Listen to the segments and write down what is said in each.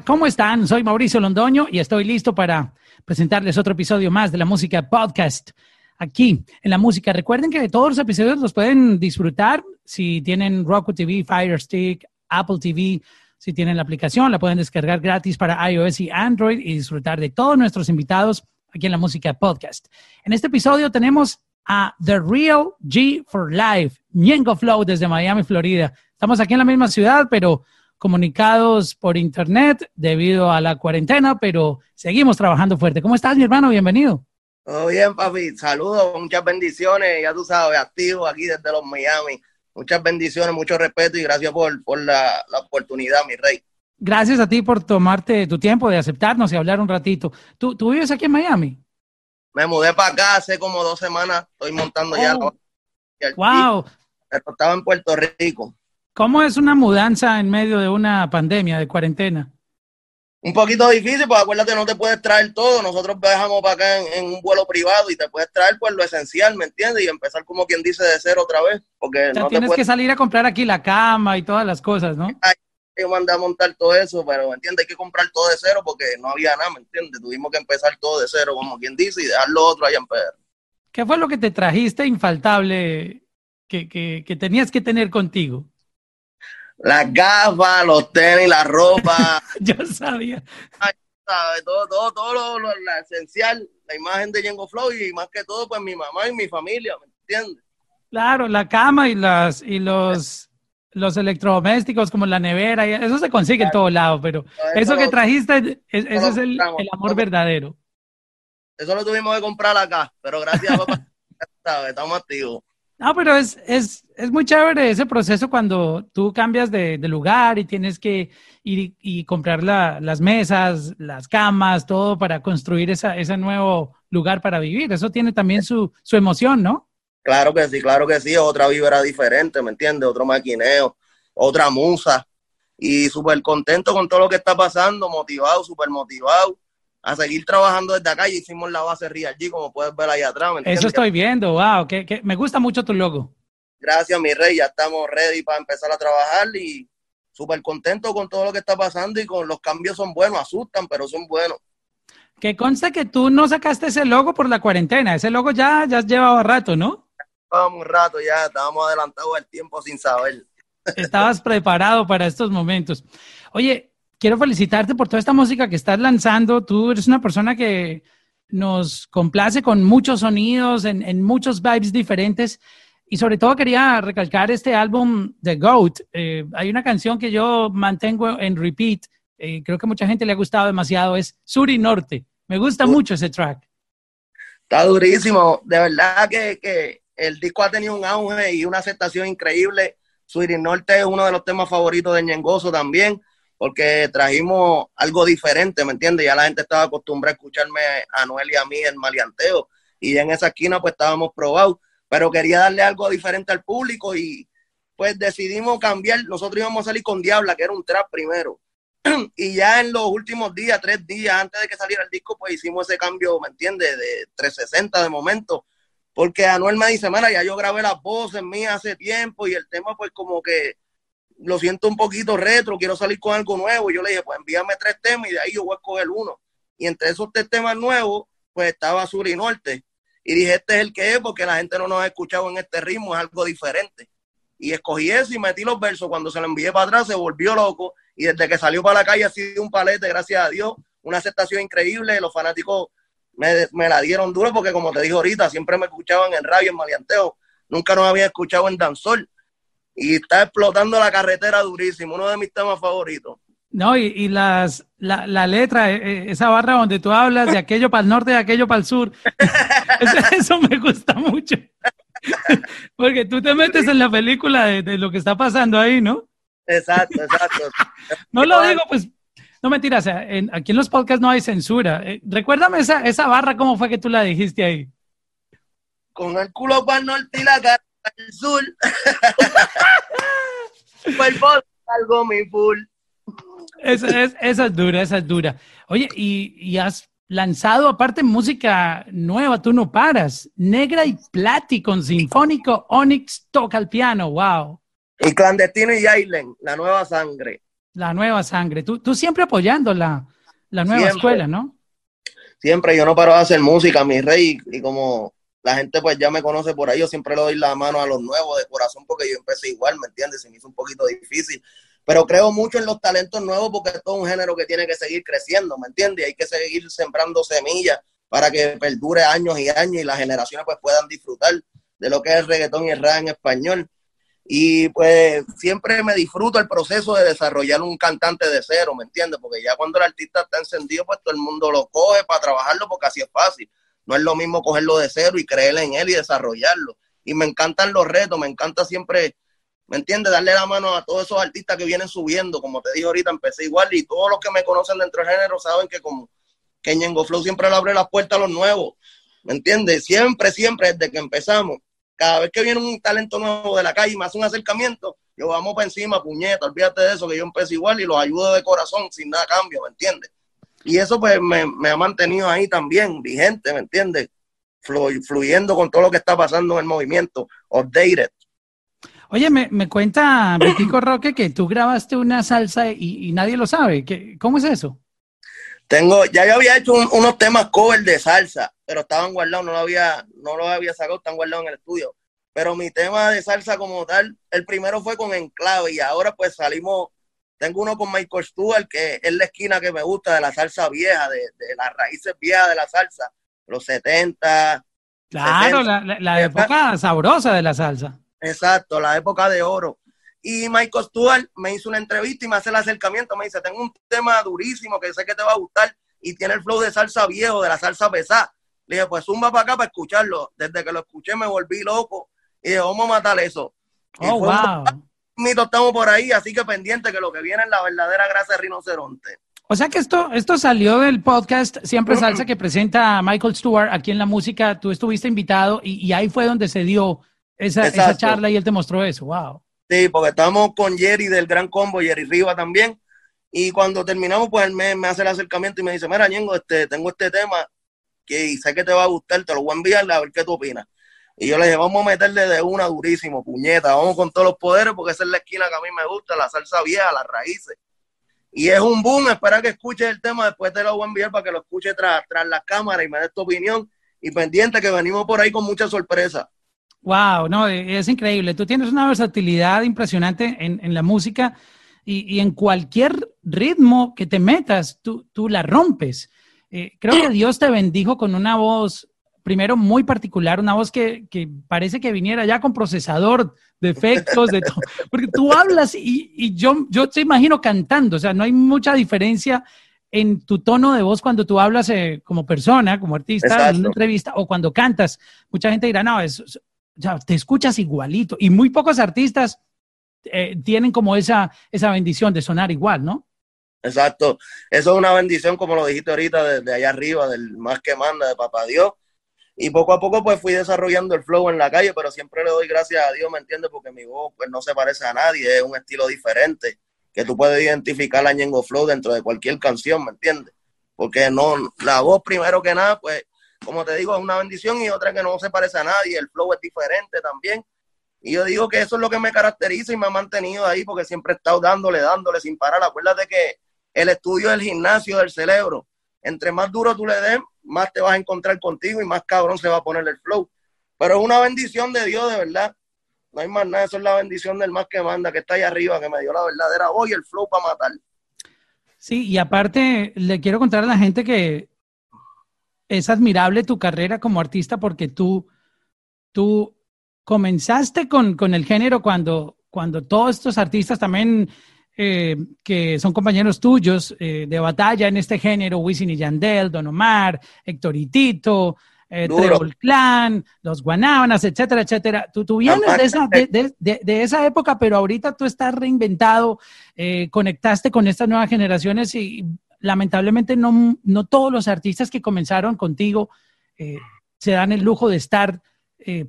¿cómo están? Soy Mauricio Londoño y estoy listo para presentarles otro episodio más de la música podcast aquí en la música. Recuerden que todos los episodios los pueden disfrutar si tienen Roku TV, Fire Stick, Apple TV. Si tienen la aplicación, la pueden descargar gratis para iOS y Android y disfrutar de todos nuestros invitados aquí en la música podcast. En este episodio tenemos a The Real G for Life, Ñengo Flow desde Miami, Florida. Estamos aquí en la misma ciudad, pero comunicados por internet debido a la cuarentena, pero seguimos trabajando fuerte. ¿Cómo estás, mi hermano? Bienvenido. Todo bien, papi. Saludos, muchas bendiciones. Ya tú sabes, activo aquí desde los Miami. Muchas bendiciones, mucho respeto y gracias por, la, oportunidad, mi rey. Gracias a ti por tomarte tu tiempo de aceptarnos y hablar un ratito. ¿Tú, tú vives aquí en Miami? Me mudé para acá hace como dos semanas. Estoy montando ya. Oh. ¡Wow! estaba en Puerto Rico. ¿Cómo es una mudanza en medio de una pandemia, de cuarentena? Un poquito difícil, porque acuérdate, no te puedes traer todo. Nosotros viajamos para acá en, un vuelo privado y te puedes traer pues lo esencial, ¿me entiendes? Y empezar como quien dice de cero otra vez. Porque no tienes que salir a comprar aquí la cama y todas las cosas, ¿no? yo mandé a montar todo eso, pero ¿me entiendes? Hay que comprar todo de cero porque no había nada, ¿me entiendes? Tuvimos que empezar todo de cero, como quien dice, y dejar lo otro allá en Pedro. ¿Qué fue lo que te trajiste infaltable que, que, que tenías que tener contigo? Las gafas, los tenis, la ropa. Yo sabía. Todo, todo, todo lo, esencial, la imagen de Yengo Flow y más que todo, pues mi mamá y mi familia, ¿me entiendes? Claro, la cama y las y los los electrodomésticos como la nevera, eso se consigue en todo lado, pero eso, que trajiste, ese es el, el amor verdadero. Eso lo tuvimos que comprar acá, pero gracias papá, estamos activos. No, pero es, es, es, muy chévere ese proceso cuando tú cambias de, lugar y tienes que ir y, comprar las mesas, las camas, todo para construir esa, ese nuevo lugar para vivir. Eso tiene también su, su emoción, ¿no? Claro que sí, claro que sí. Otra vibra diferente, ¿me entiendes? Otro maquineo, otra musa. Y súper contento con todo lo que está pasando, motivado, súper motivado a seguir trabajando desde acá y hicimos la base Real G, como puedes ver ahí atrás. Eso estoy viendo, wow, que, me gusta mucho tu logo. Gracias, mi rey, ya estamos ready para empezar a trabajar y súper contento con todo lo que está pasando y con los cambios son buenos, asustan, pero son buenos. Que consta que tú no sacaste ese logo por la cuarentena, ese logo ya, ya llevaba rato, ¿no? Llevamos un rato ya, estábamos adelantados al tiempo sin saber. Estabas preparado para estos momentos. Oye, quiero felicitarte por toda esta música que estás lanzando. Tú eres una persona que nos complace con muchos sonidos, en, muchos vibes diferentes. Y sobre todo quería recalcar este álbum The GOAT. Eh, hay una canción que yo mantengo en repeat, eh, creo que mucha gente le ha gustado demasiado, es Sur y Norte. Me gusta mucho ese track. Está durísimo. De verdad que, que el disco ha tenido un auge y una aceptación increíble. Sur y Norte es uno de los temas favoritos de Ñengoso también porque trajimos algo diferente, ¿me entiendes? Ya la gente estaba acostumbrada a escucharme a Noel y a mí en malianteo, y en esa esquina pues estábamos probados, pero quería darle algo diferente al público y pues decidimos cambiar, nosotros íbamos a salir con Diabla, que era un trap primero, y ya en los últimos días, tres días antes de que saliera el disco, pues hicimos ese cambio, ¿me entiendes? De 360 de momento, porque Anuel me dice, mira, ya yo grabé las voces mías hace tiempo y el tema pues como que lo siento un poquito retro, quiero salir con algo nuevo. Y yo le dije, pues envíame tres temas y de ahí yo voy a escoger uno. Y entre esos tres temas nuevos, pues estaba Sur y Norte. Y dije, este es el que es, porque la gente no nos ha escuchado en este ritmo, es algo diferente. Y escogí eso y metí los versos. Cuando se lo envié para atrás, se volvió loco. Y desde que salió para la calle ha sido un palete, gracias a Dios. Una aceptación increíble. Los fanáticos me, me la dieron duro porque, como te dije ahorita, siempre me escuchaban en radio, en malianteo. Nunca nos había escuchado en danzol y está explotando la carretera durísimo, uno de mis temas favoritos. No, y, las, la, letra, e, e, esa barra donde tú hablas de aquello para el norte y aquello para el sur, eso, me gusta mucho. Porque tú te metes en la película de, lo que está pasando ahí, ¿no? Exacto, exacto. no lo digo, pues, no mentiras, aquí en los podcasts no hay censura. Eh, recuérdame esa, esa barra, ¿cómo fue que tú la dijiste ahí? Con el culo para el norte y la cara al sur. algo mi full. Esa es, esa es dura, esa es dura. Oye, y, has lanzado aparte música nueva, tú no paras. Negra y Plati con Sinfónico Onyx toca el piano, wow. Y Clandestino y Ailen, la nueva sangre. La nueva sangre. Tú, tú siempre apoyando la, la nueva escuela, ¿no? Siempre, yo no paro de hacer música, mi rey, y como la gente pues ya me conoce por ahí, yo siempre le doy la mano a los nuevos de corazón porque yo empecé igual, ¿me entiendes? Se me hizo un poquito difícil, pero creo mucho en los talentos nuevos porque es todo un género que tiene que seguir creciendo, ¿me entiendes? Hay que seguir sembrando semillas para que perdure años y años y las generaciones pues puedan disfrutar de lo que es el reggaetón y el rap en español. Y pues siempre me disfruto el proceso de desarrollar un cantante de cero, ¿me entiendes? Porque ya cuando el artista está encendido, pues todo el mundo lo coge para trabajarlo porque así es fácil. No es lo mismo cogerlo de cero y creer en él y desarrollarlo. Y me encantan los retos, me encanta siempre, ¿me entiendes? Darle la mano a todos esos artistas que vienen subiendo. Como te dije ahorita, empecé igual y todos los que me conocen dentro del género saben que como que Ñengo Flow siempre le abre las puertas a los nuevos. ¿Me entiendes? Siempre, siempre, desde que empezamos. Cada vez que viene un talento nuevo de la calle y me hace un acercamiento, yo vamos para encima, puñeta, olvídate de eso, que yo empecé igual y los ayudo de corazón, sin nada cambio, ¿me entiendes? Y eso pues me, ha mantenido ahí también, vigente, ¿me entiendes? fluyendo con todo lo que está pasando en el movimiento, updated. Oye, me, me cuenta Betico Roque que tú grabaste una salsa y, nadie lo sabe. ¿Qué, ¿Cómo es eso? Tengo, ya yo había hecho unos temas cover de salsa, pero estaban guardados, no lo había, no lo había sacado, están guardados en el estudio. Pero mi tema de salsa como tal, el primero fue con Enclave y ahora pues salimos tengo uno con Michael Stewart, que es la esquina que me gusta de la salsa vieja, de, las raíces viejas de la salsa, los 70. Claro, la, época sabrosa de la salsa. Exacto, la época de oro. Y Michael Stewart me hizo una entrevista y me hace el acercamiento. Me dice: Tengo un tema durísimo que sé que te va a gustar y tiene el flow de salsa viejo, de la salsa pesada. Le dije: Pues zumba para acá para escucharlo. Desde que lo escuché me volví loco y dije: Vamos a matar eso. Oh, wow mito estamos por ahí, así que pendiente que lo que viene es la verdadera grasa de rinoceronte. O sea que esto, esto salió del podcast Siempre Salsa que presenta Michael Stewart aquí en la música. Tú estuviste invitado y, ahí fue donde se dio esa, esa, charla y él te mostró eso. Wow. Sí, porque estamos con Jerry del Gran Combo, Jerry Riva también. Y cuando terminamos, pues él me, hace el acercamiento y me dice: Mira, Ñengo, este, tengo este tema que sé que te va a gustar, te lo voy a enviar a ver qué tú opinas. Y yo le dije, vamos a meterle de una durísimo, puñeta, vamos con todos los poderes, porque esa es la esquina que a mí me gusta, la salsa vieja, las raíces. Y es un boom, espera que escuches el tema, después te lo voy a enviar para que lo escuche tras, tras la cámara y me des tu opinión. Y pendiente que venimos por ahí con mucha sorpresa. Wow, no, es increíble. Tú tienes una versatilidad impresionante en, en la música y, y, en cualquier ritmo que te metas, tú, tú la rompes. Eh, creo que Dios te bendijo con una voz primero muy particular, una voz que, parece que viniera ya con procesador de efectos, de todo, porque tú hablas y, yo, yo te imagino cantando, o sea, no hay mucha diferencia en tu tono de voz cuando tú hablas eh, como persona, como artista, en una entrevista, o cuando cantas. Mucha gente dirá, no, es, ya, te escuchas igualito, y muy pocos artistas eh, tienen como esa, esa bendición de sonar igual, ¿no? Exacto. Eso es una bendición, como lo dijiste ahorita, desde allá arriba, del más que manda, de Papá Dios. Y poco a poco pues fui desarrollando el flow en la calle, pero siempre le doy gracias a Dios, ¿me entiendes? Porque mi voz pues no se parece a nadie, es un estilo diferente, que tú puedes identificar la Ñengo Flow dentro de cualquier canción, ¿me entiendes? Porque no, la voz primero que nada, pues como te digo, es una bendición y otra que no se parece a nadie, el flow es diferente también. Y yo digo que eso es lo que me caracteriza y me ha mantenido ahí porque siempre he estado dándole, dándole sin parar. Acuérdate que el estudio es el gimnasio del cerebro. Entre más duro tú le des, más te vas a encontrar contigo y más cabrón se va a poner el flow. Pero es una bendición de Dios, de verdad. No hay más nada, eso es la bendición del más que manda, que está ahí arriba, que me dio la verdadera voz el flow para matar. Sí, y aparte le quiero contar a la gente que es admirable tu carrera como artista porque tú, tú comenzaste con, con el género cuando, cuando todos estos artistas también eh, que son compañeros tuyos eh, de batalla en este género, Wisin y Yandel, Don Omar, Héctor y Tito, eh, Clan, los Guanábanas, etcétera, etcétera. Tú, tú vienes de esa, de, esa época, pero ahorita tú estás reinventado, eh, conectaste con estas nuevas generaciones y lamentablemente no, no todos los artistas que comenzaron contigo se dan el lujo de estar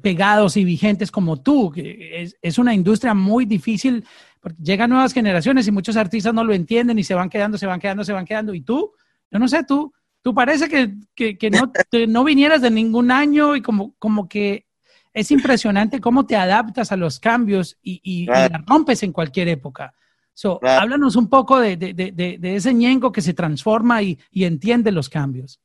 pegados y vigentes como tú. Es, es una industria muy difícil porque llegan nuevas generaciones y muchos artistas no lo entienden y se van quedando, se van quedando, se van quedando. Y tú, yo no sé, tú, tú parece que, que, no, no vinieras de ningún año y como, como que es impresionante cómo te adaptas a los cambios y, y, la rompes en cualquier época. So, Háblanos un poco de, de, de, de, ese ñengo que se transforma y, y entiende los cambios.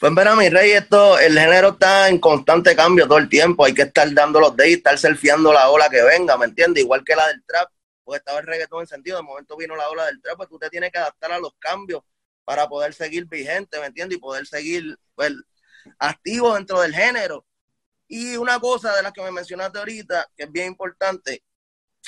Pues mira, mi rey, esto, el género está en constante cambio todo el tiempo. Hay que estar dando los days, estar surfeando la ola que venga, ¿me entiendes? Igual que la del trap, pues estaba el reggaetón encendido, de momento vino la ola del trap, pues tú te tienes que adaptar a los cambios para poder seguir vigente, ¿me entiendes? Y poder seguir, pues, activo dentro del género. Y una cosa de las que me mencionaste ahorita, que es bien importante,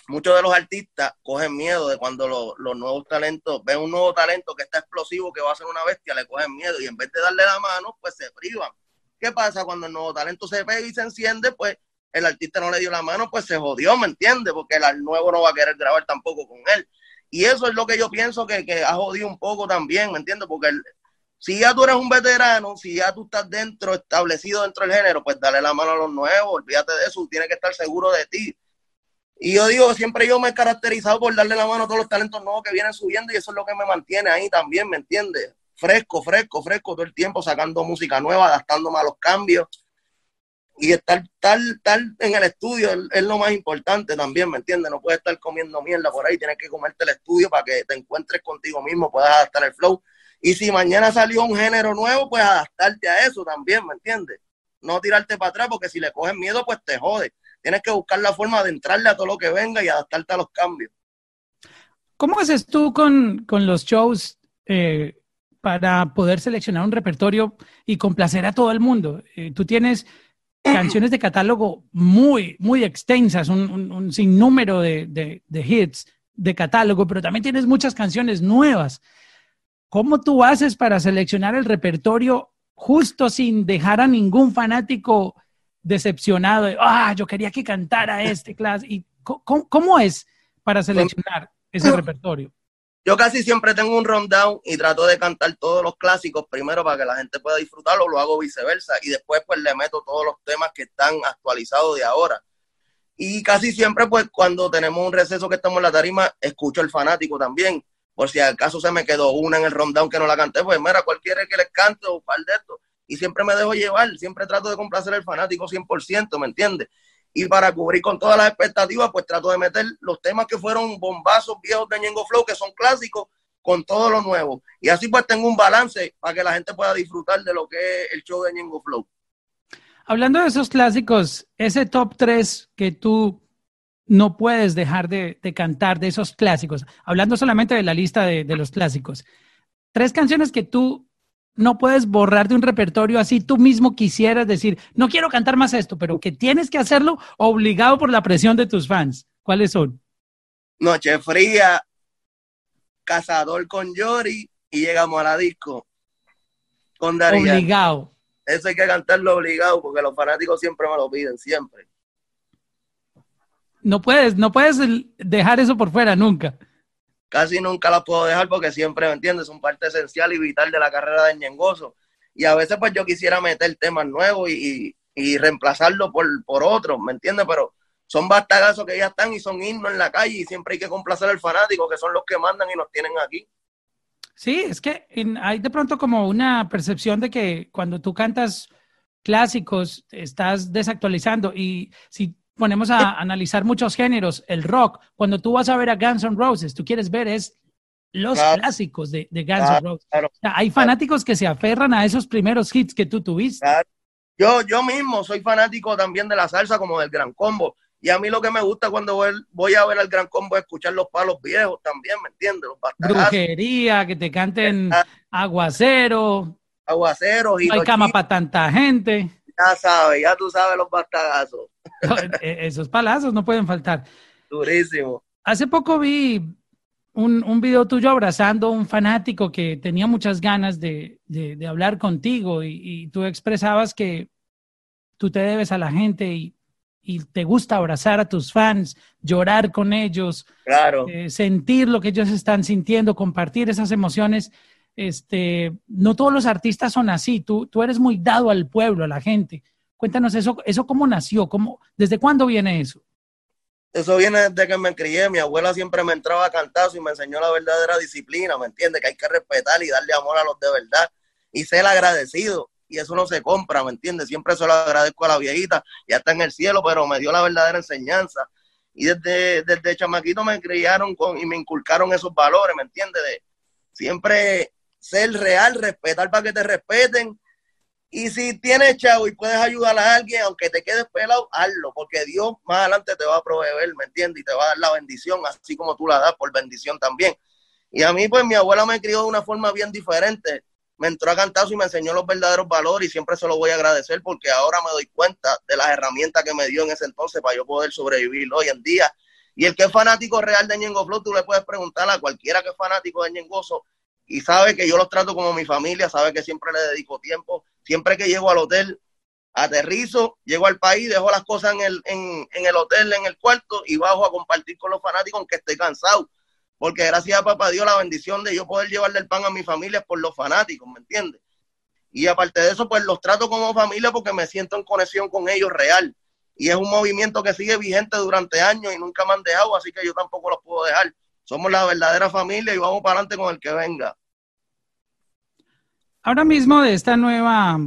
muchos de los artistas cogen miedo de cuando los, nuevos talentos ven un nuevo talento que está explosivo, que va a ser una bestia, le cogen miedo y en vez de darle la mano, pues se privan. ¿Qué pasa cuando el nuevo talento se pega y se enciende? Pues el artista no le dio la mano, pues se jodió, ¿me entiendes? Porque el nuevo no va a querer grabar tampoco con él. Y eso es lo que yo pienso que, que ha jodido un poco también, ¿me entiendes? Porque si ya tú eres un veterano, si ya tú estás dentro, establecido dentro del género, pues dale la mano a los nuevos, olvídate de eso, tienes que estar seguro de ti. Y yo digo, siempre yo me he caracterizado por darle la mano a todos los talentos nuevos que vienen subiendo y eso es lo que me mantiene ahí también, ¿me entiendes? Fresco, fresco, fresco todo el tiempo, sacando música nueva, adaptándome a los cambios. Y estar tal, tal en el estudio es, lo más importante también, ¿me entiendes? No puedes estar comiendo mierda por ahí, tienes que comerte el estudio para que te encuentres contigo mismo, puedas adaptar el flow y si mañana salió un género nuevo, pues adaptarte a eso también, ¿me entiendes? No tirarte para atrás, porque si le coges miedo, pues te jode. Tienes que buscar la forma de entrarle a todo lo que venga y adaptarte a los cambios. ¿Cómo haces tú con, los shows eh, para poder seleccionar un repertorio y complacer a todo el mundo? Eh, tú tienes canciones de catálogo muy, muy extensas, un, sinnúmero de, de hits de catálogo, pero también tienes muchas canciones nuevas. ¿Cómo tú haces para seleccionar el repertorio justo sin dejar a ningún fanático decepcionado? ah, yo quería que cantara este clase. ¿Y cómo, es para seleccionar ese repertorio? Yo casi siempre tengo un rundown y trato de cantar todos los clásicos primero para que la gente pueda disfrutarlo, lo hago viceversa y después pues le meto todos los temas que están actualizados de ahora. Y casi siempre pues cuando tenemos un receso que estamos en la tarima, escucho el fanático también por si acaso se me quedó una en el rundown que no la canté, pues mira, cualquiera que les cante o par de esto. Y siempre me dejo llevar, siempre trato de complacer al fanático 100%, ¿me entiendes? Y para cubrir con todas las expectativas, pues trato de meter los temas que fueron bombazos viejos de Ñengo Flow, que son clásicos, con todo lo nuevo. Y así pues tengo un balance para que la gente pueda disfrutar de lo que es el show de Ñengo Flow. Hablando de esos clásicos, ese top 3 que tú no puedes dejar de, cantar de esos clásicos. Hablando solamente de la lista de, los clásicos. Tres canciones que tú no puedes borrar de un repertorio así tú mismo quisieras decir, no quiero cantar más esto, pero que tienes que hacerlo obligado por la presión de tus fans. ¿Cuáles son? Noche Fría, Cazador con Yori y llegamos a la disco con Darío. Obligado. Eso hay que cantarlo obligado porque los fanáticos siempre me lo piden, siempre. No puedes, no puedes dejar eso por fuera nunca. Casi nunca la puedo dejar porque siempre, ¿me entiendes? Son parte esencial y vital de la carrera de Ñengoso. Y a veces pues yo quisiera meter temas nuevos y, y, reemplazarlo por, por otros, ¿me entiendes? Pero son bastagazos que ya están y son himnos en la calle y siempre hay que complacer al fanático, que son los que mandan y nos tienen aquí. Sí, es que hay de pronto como una percepción de que cuando tú cantas clásicos estás desactualizando y si ponemos a analizar muchos géneros, el rock, cuando tú vas a ver a Guns N' Roses, tú quieres ver es los clásicos de, Guns N' Roses. hay fanáticos que se aferran a esos primeros hits que tú tuviste. Yo, yo mismo soy fanático también de la salsa como del Gran Combo. Y a mí lo que me gusta cuando voy, a ver al Gran Combo es escuchar los palos viejos también, ¿me entiendes? Brujería, que te canten aguacero. Aguacero. Y no hay cama para tanta gente. Ya sabes, ya tú sabes los bastagazos. E-, esos palazos no pueden faltar. Durísimo. Hace poco vi un, un, video tuyo abrazando a un fanático que tenía muchas ganas de, de, hablar contigo y, tú expresabas que tú te debes a la gente y, y, te gusta abrazar a tus fans, llorar con ellos, claro. Eh, sentir lo que ellos están sintiendo, compartir esas emociones. Este, no todos los artistas son así, tú, tú eres muy dado al pueblo, a la gente. Cuéntanos eso, eso cómo nació, cómo, desde cuándo viene eso. Eso viene desde que me crié. Mi abuela siempre me entraba a cantar y me enseñó la verdadera disciplina, ¿me entiendes? Que hay que respetar y darle amor a los de verdad y ser agradecido. Y eso no se compra, ¿me entiendes? Siempre se lo agradezco a la viejita, ya está en el cielo, pero me dio la verdadera enseñanza. Y desde, desde chamaquito me criaron con, y me inculcaron esos valores, ¿me entiendes? De siempre ser real, respetar para que te respeten. Y si tienes chavo y puedes ayudar a alguien, aunque te quedes pelado, hazlo, porque Dios más adelante te va a proveer, ¿me entiendes? Y te va a dar la bendición, así como tú la das por bendición también. Y a mí, pues mi abuela me crió de una forma bien diferente. Me entró a cantazo y me enseñó los verdaderos valores y siempre se lo voy a agradecer porque ahora me doy cuenta de las herramientas que me dio en ese entonces para yo poder sobrevivir hoy en día. Y el que es fanático real de Ñengo Flow, tú le puedes preguntar a cualquiera que es fanático de Ñengoso y sabe que yo los trato como mi familia, sabe que siempre le dedico tiempo. Siempre que llego al hotel, aterrizo, llego al país, dejo las cosas en el, en, en el hotel, en el cuarto y bajo a compartir con los fanáticos aunque esté cansado porque gracias a papá Dios la bendición de yo poder llevarle el pan a mi familia por los fanáticos, ¿me entiendes? Y aparte de eso, pues los trato como familia porque me siento en conexión con ellos real. Y es un movimiento que sigue vigente durante años y nunca me han dejado, así que yo tampoco los puedo dejar. Somos la verdadera familia y vamos para adelante con el que venga. Ahora mismo de esta nueva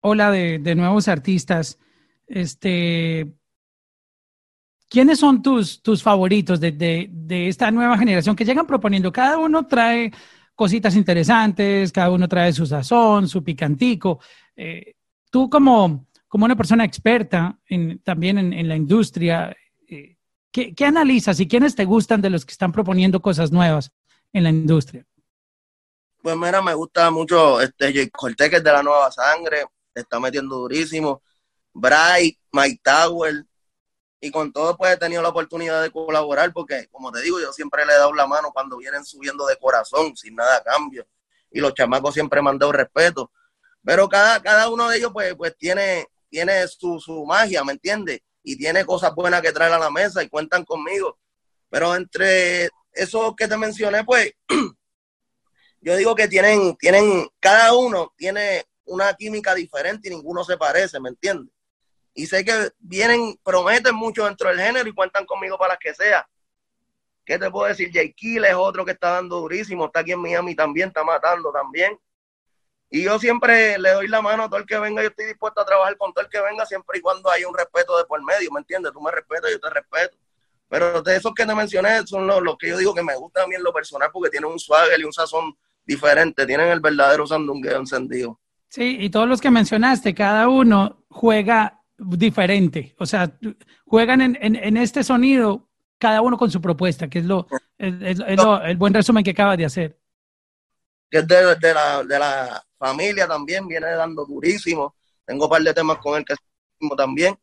ola de, nuevos artistas, este, ¿Quiénes son tus, tus favoritos de, de, esta nueva generación que llegan proponiendo? Cada uno trae cositas interesantes, cada uno trae su sazón, su picantico. Eh, tú como, como una persona experta en, también en, la industria, eh, ¿qué, ¿qué, analizas y quiénes te gustan de los que están proponiendo cosas nuevas en la industria? Pues mira, me gusta mucho este Jake Cortez, que es de la nueva sangre, está metiendo durísimo. Bright, Mike Tower, y con todo pues he tenido la oportunidad de colaborar porque como te digo yo siempre le he dado la mano cuando vienen subiendo de corazón sin nada a cambio y los chamacos siempre me han dado respeto pero cada, cada uno de ellos pues, pues tiene, tiene su, su magia, ¿me entiendes? Y tiene cosas buenas que traer a la mesa y cuentan conmigo. Pero entre esos que te mencioné, pues yo digo que tienen, tienen, cada uno tiene una química diferente y ninguno se parece, ¿me entiendes? y sé que vienen, prometen mucho dentro del género y cuentan conmigo para que sea. ¿Qué te puedo decir? Jay Kill es otro que está dando durísimo, está aquí en Miami también, está matando también. Y yo siempre le doy la mano a todo el que venga, yo estoy dispuesto a trabajar con todo el que venga siempre y cuando haya un respeto de por medio, ¿me entiendes? Tú me respetas, yo te respeto. Pero de esos que te mencioné son los, que yo digo que me gustan a mí en lo personal porque tienen un swagger y un sazón diferente, tienen el verdadero sandungueo encendido. Sí, y todos los que mencionaste, cada uno juega diferente. O sea, juegan en, en, este sonido cada uno con su propuesta, que es lo, el buen resumen que acaba de hacer. Que es de, de, la, de la familia también, viene dando durísimo. Tengo un par de temas con él que también.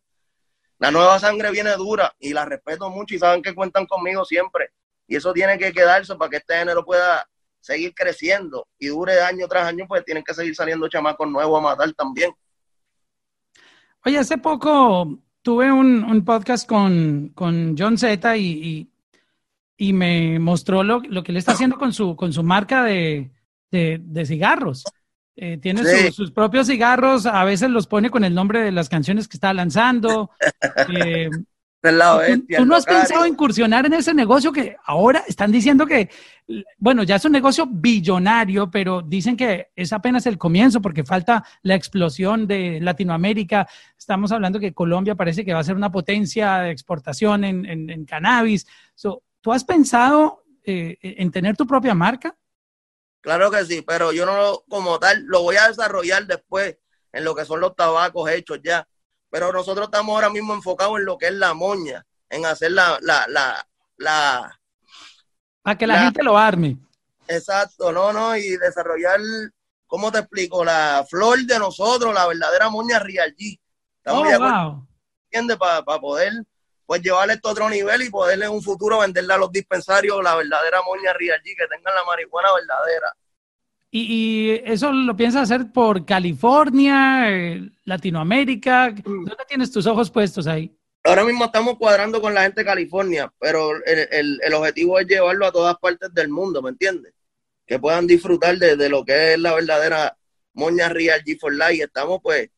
La nueva sangre viene dura y la respeto mucho y saben que cuentan conmigo siempre. Y eso tiene que quedarse para que este género pueda seguir creciendo y dure año tras año, pues tienen que seguir saliendo chamacos nuevos a matar también. Oye, hace poco tuve un, podcast con, John Z y, y, me mostró lo, lo, que le está haciendo con su, con su marca de, de, cigarros. Eh, tiene sus propios cigarros, a veces los pone con el nombre de las canciones que está lanzando. Eh, ¿Tú, no has pensado incursionar en ese negocio que ahora están diciendo que, bueno, ya es un negocio billonario, pero dicen que es apenas el comienzo porque falta la explosión de Latinoamérica. Estamos hablando que Colombia parece que va a ser una potencia de exportación en, cannabis. ¿Tú has pensado eh, en tener tu propia marca? Claro que sí, pero yo no como tal lo voy a desarrollar después en lo que son los tabacos hechos ya pero nosotros estamos ahora mismo enfocados en lo que es la moña, en hacer la, la, la, la para que la, gente lo arme. Exacto, no, no, y desarrollar, ¿cómo te explico? La flor de nosotros, la verdadera moña Real G. Oh, wow. ¿Entiendes? Para poder pues llevarle esto a otro nivel y poderle en un futuro venderle a los dispensarios la verdadera moña Real G, que tengan la marihuana verdadera. ¿Y, eso lo piensas hacer por California, eh, Latinoamérica? Mm. ¿Dónde tienes tus ojos puestos ahí? Ahora mismo estamos cuadrando con la gente de California, pero el, objetivo es llevarlo a todas partes del mundo, ¿me entiendes? Que puedan disfrutar de, lo que es la verdadera moña Real G4 Life. Estamos pues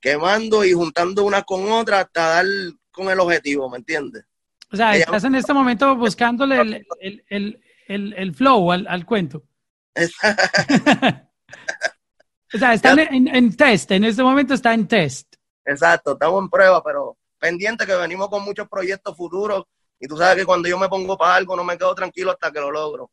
quemando y juntando una con otra hasta dar con el objetivo, ¿me entiendes? O sea, estás en este momento buscándole el, flow al, al cuento. o sea, están en, test, en este momento está en test. Exacto, estamos en prueba, pero pendiente que venimos con muchos proyectos futuros Y tú sabes que cuando yo me pongo para algo no me quedo tranquilo hasta que lo logro.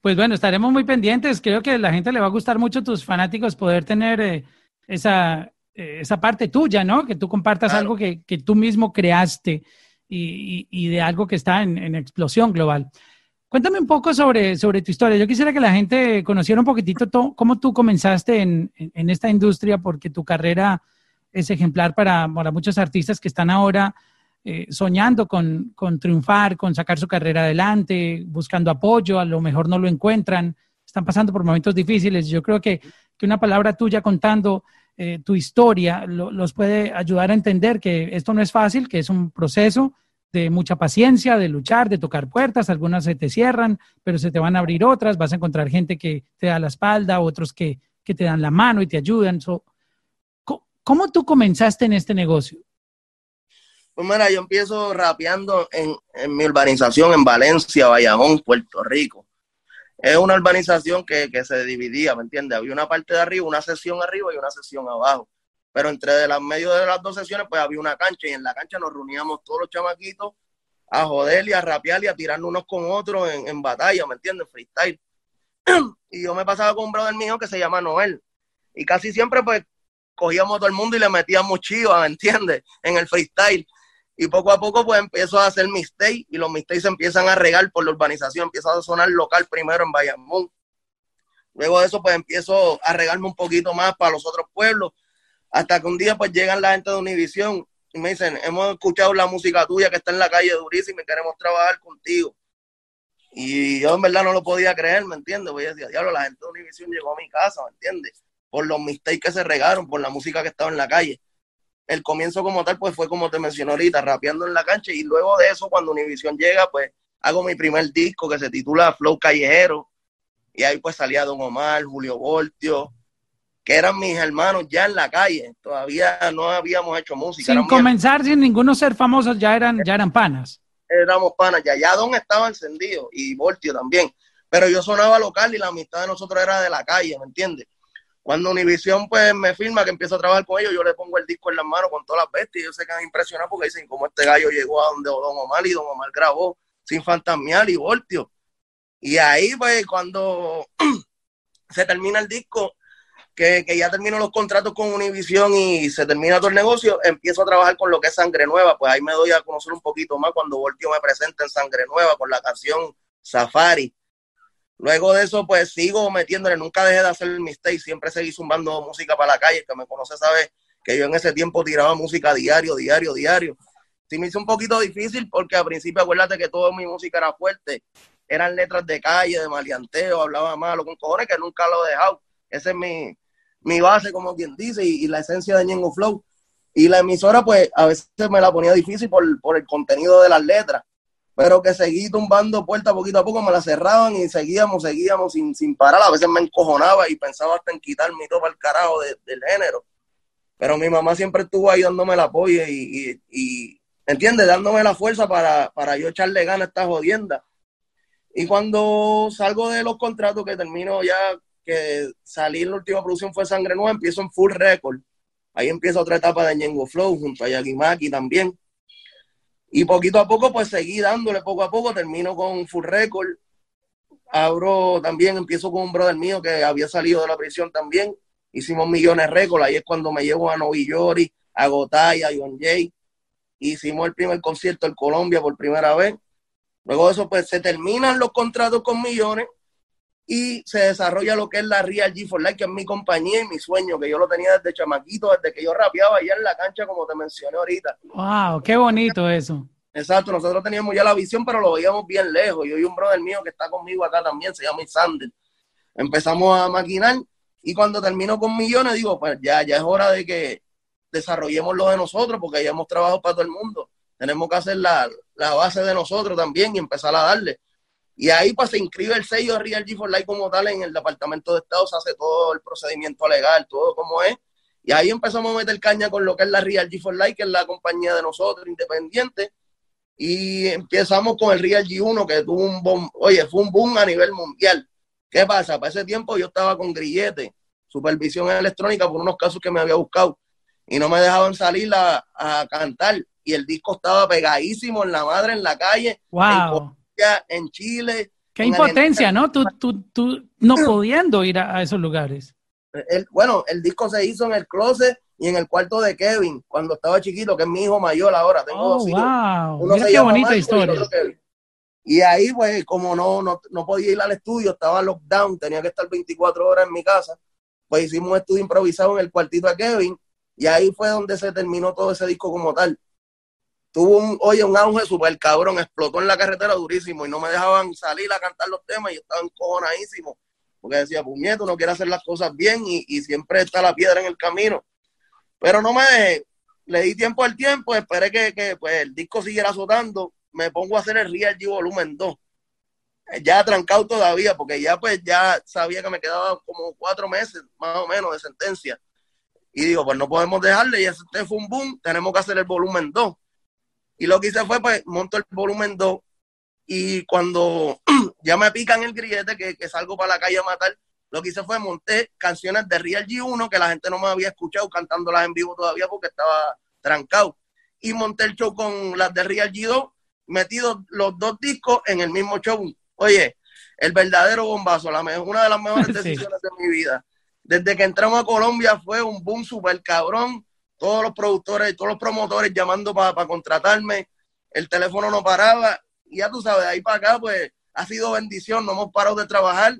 Pues bueno, estaremos muy pendientes. Creo que a la gente le va a gustar mucho tus fanáticos poder tener eh, esa, eh, esa parte tuya, ¿no? Que tú compartas algo que, que, tú mismo creaste y, y, de algo que está en, en, explosión global. Cuéntame un poco sobre, sobre tu historia. Yo quisiera que la gente conociera un poquitito cómo tú comenzaste en, en, esta industria, porque tu carrera es ejemplar para, para muchos artistas que están ahora eh, soñando con, con, triunfar, con sacar su carrera adelante, buscando apoyo, a lo mejor no lo encuentran, están pasando por momentos difíciles. Yo creo que, que una palabra tuya contando eh, tu historia los puede ayudar a entender que esto no es fácil, que es un proceso de mucha paciencia, de luchar, de tocar puertas, algunas se te cierran, pero se te van a abrir otras, vas a encontrar gente que te da la espalda, otros que, que te dan la mano y te ayudan. ¿Cómo tú comenzaste en este negocio? Pues mira, yo empiezo rapeando en, en mi urbanización en Valencia, Bayamón, Puerto Rico. Es una urbanización que, que se dividía, ¿me entiendes? Había una parte de arriba, una sesión arriba y una sesión abajo pero entre las medio de las dos sesiones pues había una cancha y en la cancha nos reuníamos todos los chamaquitos a joder y a rapear y a tirarnos unos con otros en, batalla, ¿me entiendes? Freestyle. y yo me pasaba con un brother mío que se llama Noel y casi siempre pues cogíamos a todo el mundo y le metíamos chiva, ¿me entiendes? En el freestyle. Y poco a poco pues empiezo a hacer mistake y los mistakes se empiezan a regar por la urbanización, empieza a sonar local primero en Bayamón. Luego de eso pues empiezo a regarme un poquito más para los otros pueblos hasta que un día pues llegan la gente de Univision y me dicen, hemos escuchado la música tuya que está en la calle durísima y queremos trabajar contigo. Y yo en verdad no lo podía creer, ¿me entiendes? Decir, diablo, la gente de Univision llegó a mi casa, ¿me entiendes? Por los mistakes que se regaron, por la música que estaba en la calle. El comienzo como tal, pues fue como te mencioné ahorita, rapeando en la cancha. Y luego de eso, cuando Univision llega, pues hago mi primer disco que se titula Flow Callejero. Y ahí pues salía Don Omar, Julio Voltio, que eran mis hermanos ya en la calle. Todavía no habíamos hecho música. Sin comenzar, sin ninguno ser famosos, ya eran, ya eran panas. Éramos panas, ya, ya Don estaba encendido y Voltio también. Pero yo sonaba local y la amistad de nosotros era de la calle, ¿me entiendes? Cuando Univision pues me firma que empiezo a trabajar con ellos, yo le pongo el disco en las manos con todas las bestias y ellos se quedan impresionados porque dicen cómo este gallo llegó a donde Don Omar y Don Omar grabó sin fantasmial y Voltio. Y ahí pues cuando se termina el disco, que, ya termino los contratos con Univision y se termina todo el negocio, empiezo a trabajar con lo que es Sangre Nueva, pues ahí me doy a conocer un poquito más cuando Voltio me presenta en Sangre Nueva con la canción Safari. Luego de eso, pues sigo metiéndole, nunca dejé de hacer el mistake, siempre seguí zumbando música para la calle, que me conoce sabe que yo en ese tiempo tiraba música diario, diario, diario. Sí me hizo un poquito difícil porque al principio acuérdate que toda mi música era fuerte, eran letras de calle, de maleanteo, hablaba malo, con cojones que nunca lo he dejado. Ese es mi, mi base, como quien dice, y, la esencia de Ñengo Flow. Y la emisora, pues, a veces me la ponía difícil por, por el contenido de las letras, pero que seguí tumbando puertas poquito a poco, me la cerraban y seguíamos, seguíamos sin, sin parar. A veces me encojonaba y pensaba hasta en quitar mi topa al carajo del género. Pero mi mamá siempre estuvo ahí dándome el apoyo y, y, y ¿entiendes? Dándome la fuerza para, para yo echarle ganas a esta jodienda. Y cuando salgo de los contratos que termino ya que salí en la última producción fue Sangre Nueva, empiezo en Full Record. Ahí empieza otra etapa de Ñengo Flow junto a Yagimaki también. Y poquito a poco, pues seguí dándole poco a poco, termino con Full Record. Abro también, empiezo con un brother mío que había salido de la prisión también. Hicimos millones de récords. Ahí es cuando me llevo a Novi Yori, a Gotay, a John Jay. Hicimos el primer concierto en Colombia por primera vez. Luego de eso, pues se terminan los contratos con millones y se desarrolla lo que es la Real G 4 Life, que es mi compañía y mi sueño, que yo lo tenía desde chamaquito, desde que yo rapeaba allá en la cancha, como te mencioné ahorita. ¡Wow! ¡Qué bonito eso! Exacto, nosotros teníamos ya la visión, pero lo veíamos bien lejos. Yo y un brother mío que está conmigo acá también, se llama Isander. Empezamos a maquinar y cuando termino con millones, digo, pues ya, ya es hora de que desarrollemos lo de nosotros, porque ya hemos trabajado para todo el mundo. Tenemos que hacer la, la base de nosotros también y empezar a darle. Y ahí pues se inscribe el sello de Real G 4 Life como tal en el Departamento de Estado, se hace todo el procedimiento legal, todo como es. Y ahí empezamos a meter caña con lo que es la Real G 4 Life, que es la compañía de nosotros, independiente. Y empezamos con el Real G1, que tuvo un boom, oye, fue un boom a nivel mundial. ¿Qué pasa? Para ese tiempo yo estaba con grillete, supervisión electrónica por unos casos que me había buscado y no me dejaban salir a, a cantar y el disco estaba pegadísimo en la madre, en la calle, wow. En, Chile. Qué impotencia, ¿no? Tú, tú, tú no pudiendo ir a, esos lugares. El, bueno, el disco se hizo en el closet y en el cuarto de Kevin, cuando estaba chiquito, que es mi hijo mayor ahora. Tengo oh, dos hijos. Wow. Uno Mira qué bonita historia. Y ahí, pues, como no, no, no podía ir al estudio, estaba lockdown, tenía que estar 24 horas en mi casa, pues hicimos un estudio improvisado en el cuartito de Kevin y ahí fue donde se terminó todo ese disco como tal. Tuvo un, oye, un auge súper cabrón, explotó en la carretera durísimo y no me dejaban salir a cantar los temas y estaba encojonadísimo porque decía, puñeto, no quiere hacer las cosas bien y, y, siempre está la piedra en el camino. Pero no me dejé, le di tiempo al tiempo, esperé que, que pues, el disco siguiera azotando, me pongo a hacer el Real G Volumen 2 ya trancado todavía, porque ya pues ya sabía que me quedaba como cuatro meses más o menos de sentencia. Y digo, pues no podemos dejarle, y este fue un boom, tenemos que hacer el volumen 2. Y lo que hice fue, pues, monto el volumen 2, y cuando ya me pican el grillete, que, que, salgo para la calle a matar, lo que hice fue monté canciones de Real G1, que la gente no me había escuchado cantándolas en vivo todavía porque estaba trancado. Y monté el show con las de Real G2, metido los dos discos en el mismo show Oye, el verdadero bombazo, la una de las mejores decisiones de mi vida. Desde que entramos a Colombia fue un boom super cabrón. Todos los productores todos los promotores llamando para contratarme. El teléfono no paraba. Y ya tú sabes, de ahí para acá, pues ha sido bendición. No hemos parado de trabajar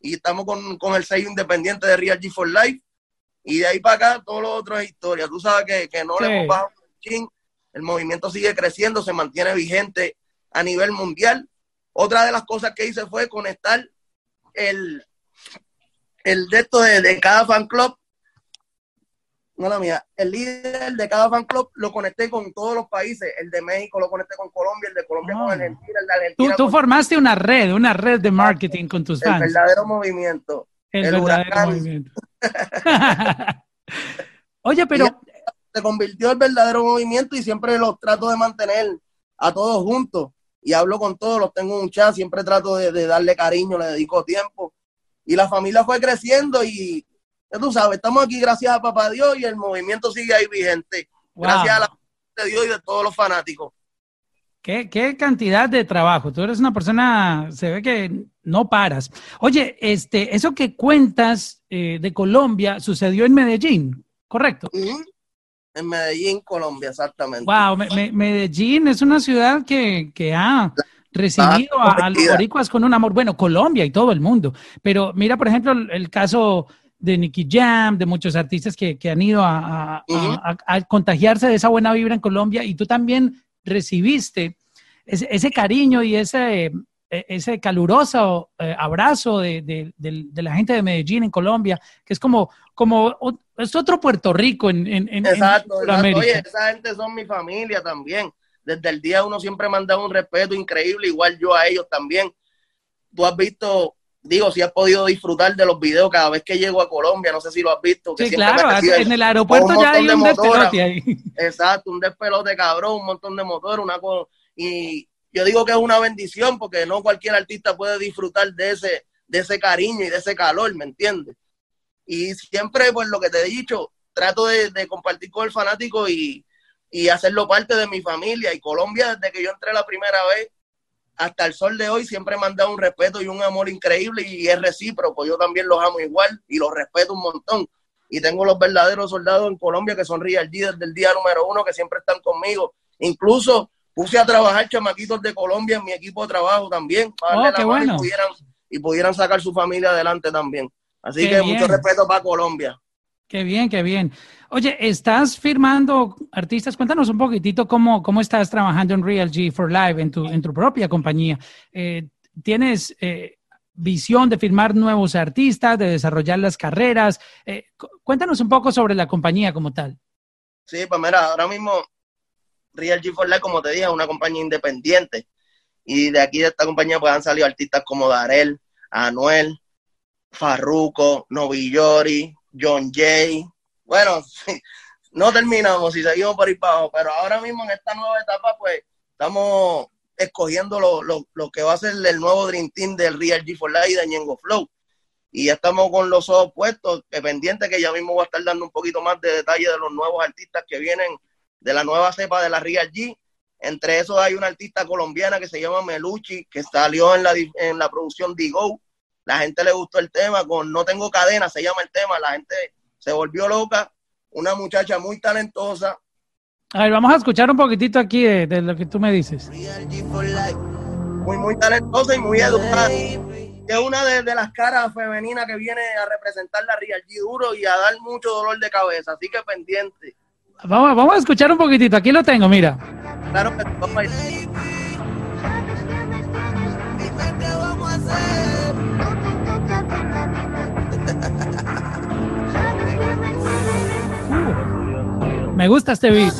y estamos con, el sello independiente de Real G for Life. Y de ahí para acá, todo lo otro es historia. Tú sabes que, que no le hemos bajado el El movimiento sigue creciendo, se mantiene vigente a nivel mundial otra de las cosas que hice fue conectar el, el de esto de, cada fan club. No la mía, el líder de cada fan club lo conecté con todos los países. El de México lo conecté con Colombia, el de Colombia con ah. Argentina, el de Argentina. Tú, formaste una red, una red de marketing con tus fans. El verdadero movimiento. El, verdadero movimiento. Oye, pero. Se convirtió el verdadero movimiento y siempre lo trato de mantener a todos juntos y hablo con todos, los tengo en un chat, siempre trato de, darle cariño, le dedico tiempo. Y la familia fue creciendo y, tú sabes, estamos aquí gracias a Papá Dios y el movimiento sigue ahí vigente. Gracias a la de Dios y de todos los fanáticos. ¿Qué, ¿Qué, cantidad de trabajo. Tú eres una persona, se ve que no paras. Oye, este, eso que cuentas eh, de Colombia sucedió en Medellín, ¿correcto? en Medellín, Colombia, exactamente. Wow, Medellín es una ciudad que, ha recibido a, los boricuas con un amor, bueno, Colombia y todo el mundo, pero mira, por ejemplo, el, caso de Nicky Jam, de muchos artistas que, han ido a, contagiarse de esa buena vibra en Colombia y tú también recibiste ese, ese cariño y ese, e, ese caluroso eh, abrazo de, la gente de Medellín en Colombia, que es como, como es otro Puerto Rico en, en, exacto, Oye, esa gente son mi familia también. Desde el día uno siempre me han dado un respeto increíble, igual yo a ellos también. Tú has visto, digo, si has podido disfrutar de los videos cada vez que llego a Colombia, no sé si lo has visto. sí, claro, en el aeropuerto ya hay un despelote ahí. Exacto, un despelote cabrón, un montón de motores, una cosa. Y yo digo que es una bendición porque no cualquier artista puede disfrutar de ese, de ese cariño y de ese calor, ¿me entiendes? Y siempre, pues lo que te he dicho, trato de, compartir con el fanático y, hacerlo parte de mi familia. Y Colombia, desde que yo entré la primera vez hasta el sol de hoy, siempre me han dado un respeto y un amor increíble y es recíproco. Yo también los amo igual y los respeto un montón. Y tengo los verdaderos soldados en Colombia que son Real G desde el día número uno, que siempre están conmigo. Incluso puse a trabajar chamaquitos de Colombia en mi equipo de trabajo también, para oh, qué bueno. y, pudieran, sacar su familia adelante también. Así que mucho respeto para Colombia. Qué bien, qué bien. Oye, ¿estás firmando artistas? Cuéntanos un poquitito cómo, cómo estás trabajando en Real G for Live, en tu, en tu propia compañía. Eh, ¿Tienes eh, visión de firmar nuevos artistas, de desarrollar las carreras? Eh, cuéntanos un poco sobre la compañía como tal. Sí, pues mira, ahora mismo Real G for Life, como te dije, es una compañía independiente. Y de aquí de esta compañía pues han salido artistas como Darel, Anuel, Farruko, Novillori, John Jay. Bueno, no terminamos y seguimos por ahí para abajo, pero ahora mismo en esta nueva etapa pues estamos escogiendo lo, lo, lo que va a ser el nuevo Dream Team del Real G for Life y de Ñengo Flow. Y ya estamos con los ojos puestos, pendientes que ya mismo voy a estar dando un poquito más de detalle de los nuevos artistas que vienen de la nueva cepa de la Real G. Entre esos hay una artista colombiana que se llama Meluchi, que salió en la, en la producción Digo. La gente le gustó el tema, con No Tengo Cadena se llama el tema, la gente se volvió loca. Una muchacha muy talentosa. A ver, vamos a escuchar un poquitito aquí de, lo que tú me dices. Muy, muy talentosa y muy educada. Es una de, de, las caras femeninas que viene a representar la Real G duro y a dar mucho dolor de cabeza. Así que pendiente. Vamos, vamos a escuchar un poquitito. Aquí lo tengo, mira. Claro que vamos a ir. Me gusta este beat.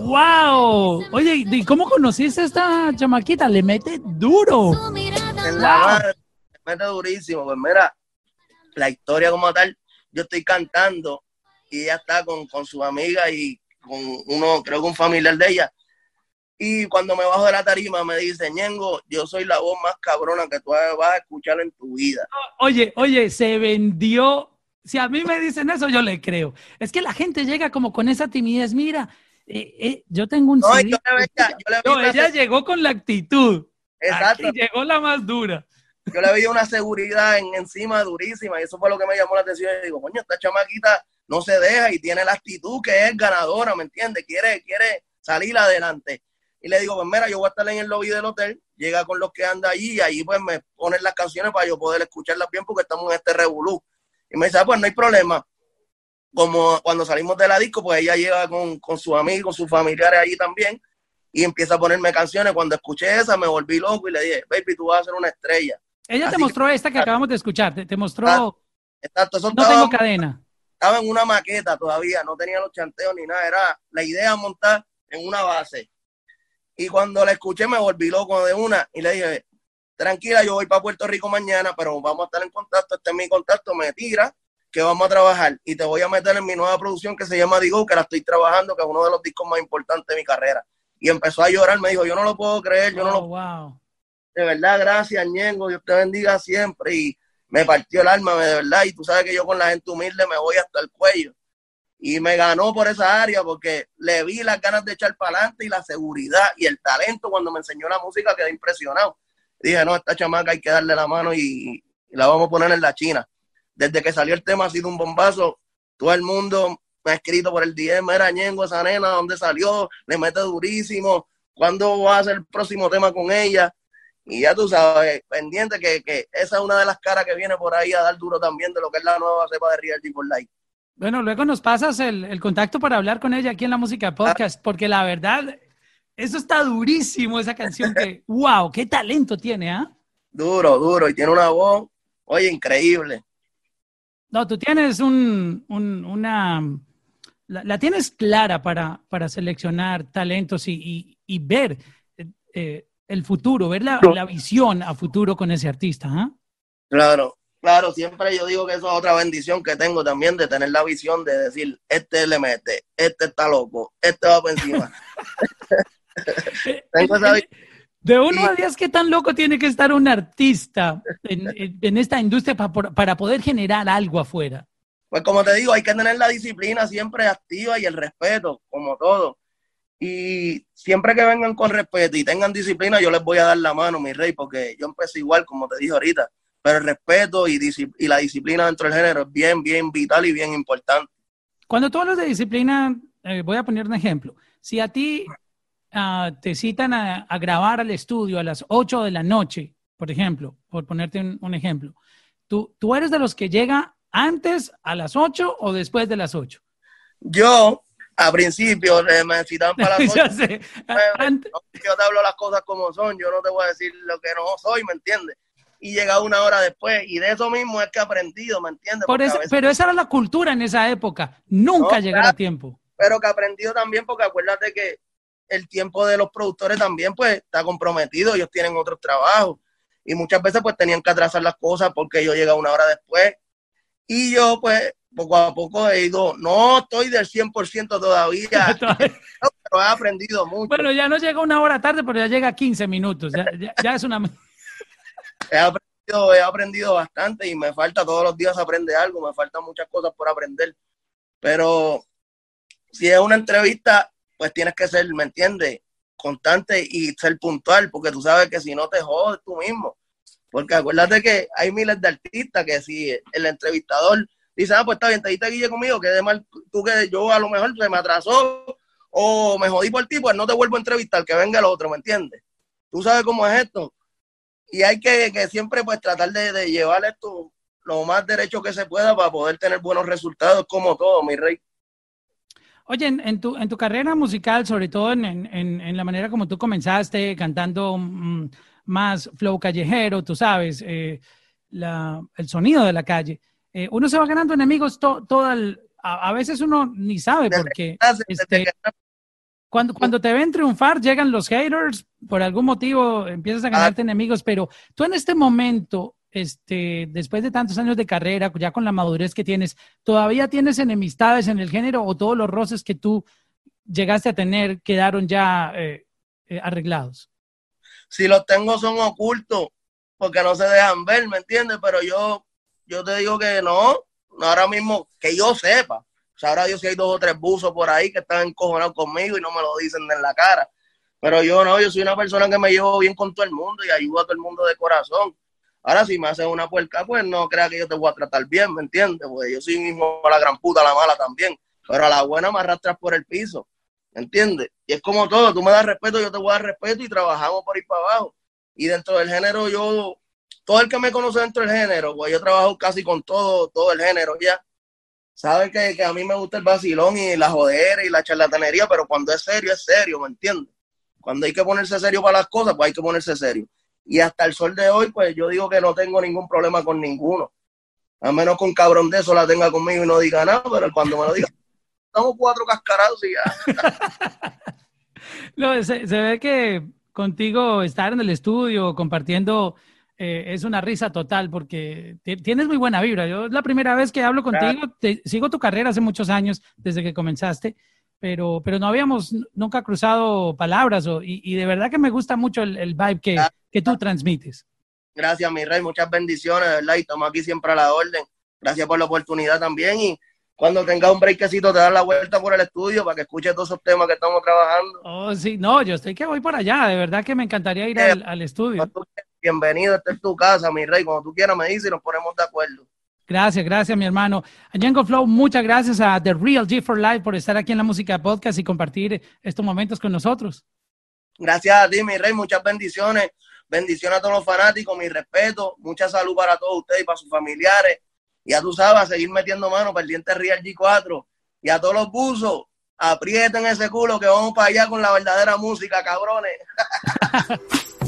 ¡Wow! Oye, ¿y cómo conociste a esta chamaquita? Le mete duro. En la mete durísimo. Pues mira, la historia como tal, yo estoy cantando y ella está con, con su amiga y con uno, creo que un familiar de ella. Y cuando me bajo de la tarima me dice, Ñengo, yo soy la voz más cabrona que tú vas a escuchar en tu vida. Oye, oye, se vendió. Si a mí me dicen eso, yo le creo. Es que la gente llega como con esa timidez. Mira, eh, eh, yo tengo un... No, yo le veía, yo le ella llegó con la actitud. Exacto. Aquí llegó la más dura. Yo le veía una seguridad en, encima durísima y eso fue lo que me llamó la atención. Y digo, coño, esta chamaquita no se deja y tiene la actitud que es ganadora, ¿me entiendes? Quiere, quiere salir adelante. Y le digo, pues mira, yo voy a estar en el lobby del hotel, llega con los que anda allí y ahí pues me ponen las canciones para yo poder escucharlas bien porque estamos en este revolú. Y me dice, ah, pues no hay problema. Como cuando salimos de la disco, pues ella llega con, con sus amigos, con sus familiares allí también y empieza a ponerme canciones. Cuando escuché esa me volví loco y le dije, baby, tú vas a ser una estrella. Ella te mostró esta que acabamos de escuchar, te, mostró... Ah, exacto, no tengo cadena. Estaba en una maqueta todavía, no tenía los chanteos ni nada, era la idea montar en una base. Y cuando la escuché me volví loco de una y le dije, tranquila, yo voy para Puerto Rico mañana, pero vamos a estar en contacto, este es mi contacto, me tira, que vamos a trabajar y te voy a meter en mi nueva producción que se llama Digo, que la estoy trabajando, que es uno de los discos más importantes de mi carrera. Y empezó a llorar, me dijo, yo no lo puedo creer, yo no lo... Wow. De verdad, gracias, Ñengo, Dios te bendiga siempre. Y me partió el alma, de verdad. Y tú sabes que yo con la gente humilde me voy hasta el cuello y me ganó por esa área porque le vi las ganas de echar para adelante y la seguridad y el talento cuando me enseñó la música quedé impresionado. Dije, no, esta chamaca hay que darle la mano y, la vamos a poner en la China. Desde que salió el tema ha sido un bombazo. Todo el mundo me ha escrito por el DM, era Ñengo, esa nena, ¿dónde salió? Le mete durísimo. ¿Cuándo va a ser el próximo tema con ella? Y ya tú sabes, pendiente que, que esa es una de las caras que viene por ahí a dar duro también de lo que es la nueva cepa de Real G Light. Bueno, luego nos pasas el, contacto para hablar con ella aquí en la música podcast, porque la verdad, eso está durísimo, esa canción que, wow, qué talento tiene, ¿ah? Duro, duro, y tiene una voz, oye, increíble. No, tú tienes un, una, la, tienes clara para, para seleccionar talentos y, ver eh, el futuro, ver la, la, visión a futuro con ese artista, ¿ah? Claro, Claro, siempre yo digo que eso es otra bendición que tengo también de tener la visión de decir, este le mete, este está loco, este va por encima. De uno a diez, ¿qué tan loco tiene que estar un artista en, esta industria para poder generar algo afuera? Pues como te digo, hay que tener la disciplina siempre activa y el respeto, como todo. Y siempre que vengan con respeto y tengan disciplina, yo les voy a dar la mano, mi rey, porque yo empecé igual, como te dije ahorita pero el respeto y, y, la disciplina dentro del género es bien, bien vital y bien importante. Cuando tú hablas de disciplina, eh, voy a poner un ejemplo. Si a ti ah, te citan a, grabar al estudio a las 8 de la noche, por ejemplo, por ponerte un, ejemplo, ¿tú, ¿tú eres de los que llega antes a las 8 o después de las 8? Yo, a principio, me citan para las 8. Yo te hablo las cosas como son, yo no te voy a decir lo que no soy, ¿me entiendes? Y llega una hora después. Y de eso mismo es que he aprendido, ¿me entiendes? pero esa era la cultura en esa época, nunca llegar a tiempo. Pero que he aprendido también porque acuérdate que el tiempo de los productores también pues está comprometido, ellos tienen otros trabajos y muchas veces pues tenían que atrasar las cosas porque yo llega una hora después y yo pues poco a poco he ido, no estoy del 100% todavía, pero he aprendido mucho. Bueno, ya no llega una hora tarde, pero ya llega 15 minutos, ya, ya es una... he aprendido he aprendido bastante y me falta todos los días aprender algo, me faltan muchas cosas por aprender. Pero si es una entrevista, pues tienes que ser, ¿me entiendes? Constante y ser puntual, porque tú sabes que si no te jodes tú mismo. Porque acuérdate que hay miles de artistas que si el entrevistador dice, ah, pues está bien, te diste guille conmigo, que de mal, tú que yo a lo mejor se me atrasó o me jodí por ti, pues no te vuelvo a entrevistar, que venga el otro, ¿me entiendes? Tú sabes cómo es esto. Y hay que, siempre pues tratar de, de llevar esto lo más derecho que se pueda para poder tener buenos resultados, como todo, mi rey. Oye, en, tu, en tu carrera musical, sobre todo en, en, la manera como tú comenzaste cantando mm, más flow callejero, tú sabes, eh, la, el sonido de la calle, eh, uno se va ganando enemigos todo el, a, veces uno ni sabe por qué. Este, cuando, cuando te ven triunfar, llegan los haters, por algún motivo empiezas a ganarte ah. enemigos, pero tú en este momento, este, después de tantos años de carrera, ya con la madurez que tienes, ¿todavía tienes enemistades en el género o todos los roces que tú llegaste a tener quedaron ya eh, eh, arreglados? Si los tengo son ocultos, porque no se dejan ver, ¿me entiendes? Pero yo, yo te digo que no, ahora mismo, que yo sepa. Ahora Dios si hay dos o tres buzos por ahí que están encojonados conmigo y no me lo dicen en la cara. Pero yo no, yo soy una persona que me llevo bien con todo el mundo y ayudo a todo el mundo de corazón. Ahora, si me hacen una puerca, pues no crea que yo te voy a tratar bien, ¿me entiendes? Porque yo soy mismo la gran puta, la mala también. Pero a la buena me arrastras por el piso, ¿me entiendes? Y es como todo, tú me das respeto, yo te voy a dar respeto y trabajamos por ir para abajo. Y dentro del género, yo, todo el que me conoce dentro del género, pues yo trabajo casi con todo, todo el género ya. Saben que, que a mí me gusta el vacilón y la jodera y la charlatanería, pero cuando es serio, es serio, ¿me entiendes? Cuando hay que ponerse serio para las cosas, pues hay que ponerse serio. Y hasta el sol de hoy, pues yo digo que no tengo ningún problema con ninguno. A menos que un cabrón de eso la tenga conmigo y no diga nada, pero cuando me lo diga, estamos cuatro cascarados y ya. no, se, ve que contigo estar en el estudio compartiendo eh, es una risa total porque tienes muy buena vibra. Yo es la primera vez que hablo contigo, sigo tu carrera hace muchos años desde que comenzaste pero, pero no habíamos nunca cruzado palabras y, de verdad que me gusta mucho el, vibe que, que, tú transmites. Gracias, mi rey, muchas bendiciones, ¿verdad? Y estamos aquí siempre a la orden. Gracias por la oportunidad también y cuando tengas un breakcito te das la vuelta por el estudio para que escuches todos esos temas que estamos trabajando. Oh, sí, no, yo estoy que voy por allá, de verdad que me encantaría ir al, al, estudio. Bienvenido, esta es tu casa, mi rey, cuando tú quieras me dices y nos ponemos de acuerdo. Gracias, gracias, mi hermano. Django Flow, muchas gracias a The Real G for Life por estar aquí en la música podcast y compartir estos momentos con nosotros. Gracias a ti, mi rey. Muchas bendiciones. Bendiciones a todos los fanáticos, mi respeto. Mucha salud para todos ustedes y para sus familiares. Y ya tú sabes, a seguir metiendo mano para el diente Real G4. Y a todos los buzos, aprieten ese culo que vamos para allá con la verdadera música, cabrones.